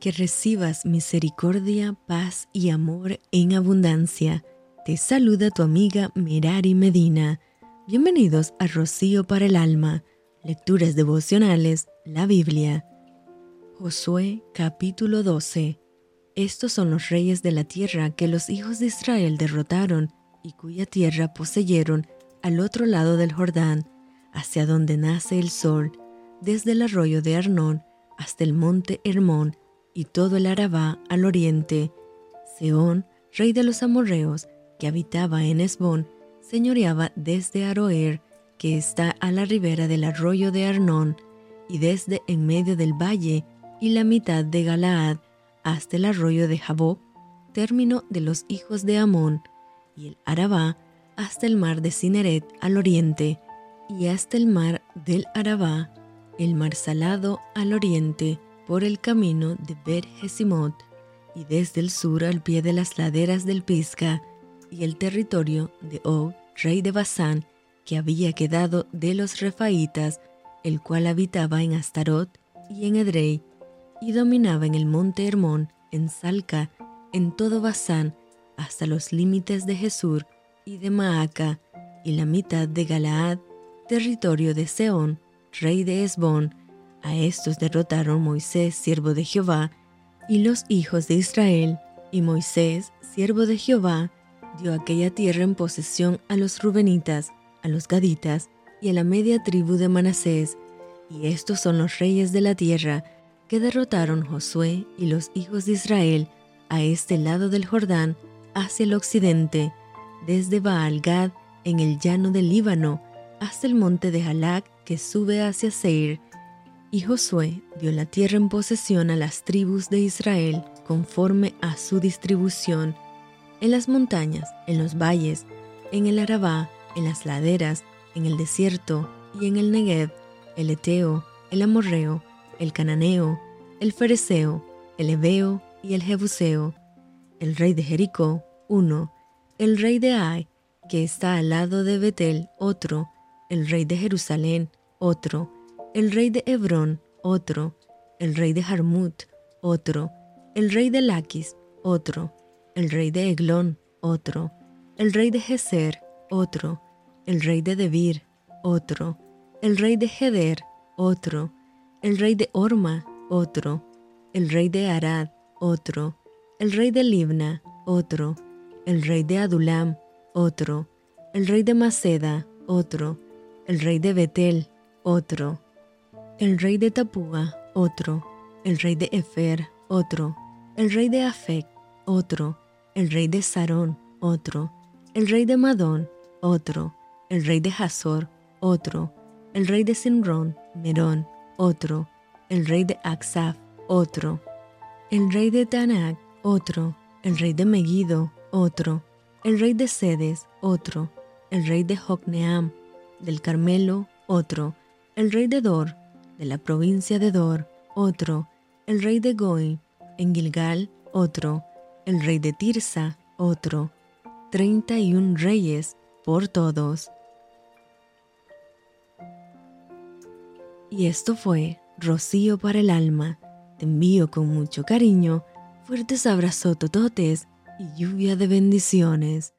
que recibas misericordia, paz y amor en abundancia. Te saluda tu amiga Merari Medina. Bienvenidos a Rocío para el Alma, Lecturas Devocionales, la Biblia. Josué capítulo 12. Estos son los reyes de la tierra que los hijos de Israel derrotaron y cuya tierra poseyeron al otro lado del Jordán, hacia donde nace el sol, desde el arroyo de Arnón hasta el monte Hermón y todo el Arabá al oriente. Seón, rey de los amorreos, que habitaba en Esbón, señoreaba desde Aroer, que está a la ribera del arroyo de Arnón, y desde en medio del valle y la mitad de Galaad, hasta el arroyo de Jabob, término de los hijos de Amón, y el Arabá, hasta el mar de Cineret al oriente, y hasta el mar del Arabá, el mar salado al oriente, por el camino de Bet Jesimot, y desde el sur al pie de las laderas del Pisca, y el territorio de Og, rey de Basán, que había quedado de los Refaitas, el cual habitaba en Astarot y en Edrei, y dominaba en el monte Hermón, en Salca, en todo Basán, hasta los límites de Jesur y de Maaca, y la mitad de Galaad, territorio de Seón, rey de Esbón, a estos derrotaron Moisés, siervo de Jehová, y los hijos de Israel, y Moisés, siervo de Jehová, dio aquella tierra en posesión a los Rubenitas, a los Gaditas y a la media tribu de Manasés, y estos son los reyes de la tierra que derrotaron Josué y los hijos de Israel a este lado del Jordán, hacia el occidente, desde Baal Gad en el llano del Líbano, hasta el monte de Halak que sube hacia Seir, y Josué dio la tierra en posesión a las tribus de Israel conforme a su distribución, en las montañas, en los valles, en el Arabá, en las laderas, en el desierto y en el Negev, el Eteo, el Amorreo, el Cananeo, el Fereceo, el Ebeo y el Jebuseo, el rey de Jericó, uno, el rey de Ai, que está al lado de Betel, otro, el rey de Jerusalén, otro, el rey de Hebrón, otro, el rey de Jarmut, otro, el rey de Laquis, otro, el rey de Eglón, otro, el rey de Geser, otro, el rey de Debir, otro, el rey de Heder, otro, el rey de Orma, otro, el rey de Arad, otro, el rey de Libna, otro, el rey de Adulam, otro, el rey de Maceda, otro, el rey de Betel, otro, el rey de Tapúa, otro, el rey de Efer, otro, el rey de Afec, otro, el rey de Sarón, otro, el rey de Madón, otro, el rey de Hazor, otro, el rey de Sinrón, Merón, otro, el rey de Aksaf, otro, el rey de Tanac, otro, el rey de Megiddo, otro, el rey de Sedes, otro, el rey de Jocneam, del Carmelo, otro, el rey de Dor, de la provincia de Dor, otro, el rey de Goi, en Gilgal, otro, el rey de Tirsa, otro, treinta y un reyes por todos. Y esto fue Rocío para el alma. Te envío con mucho cariño, fuertes abrazos tototes y lluvia de bendiciones.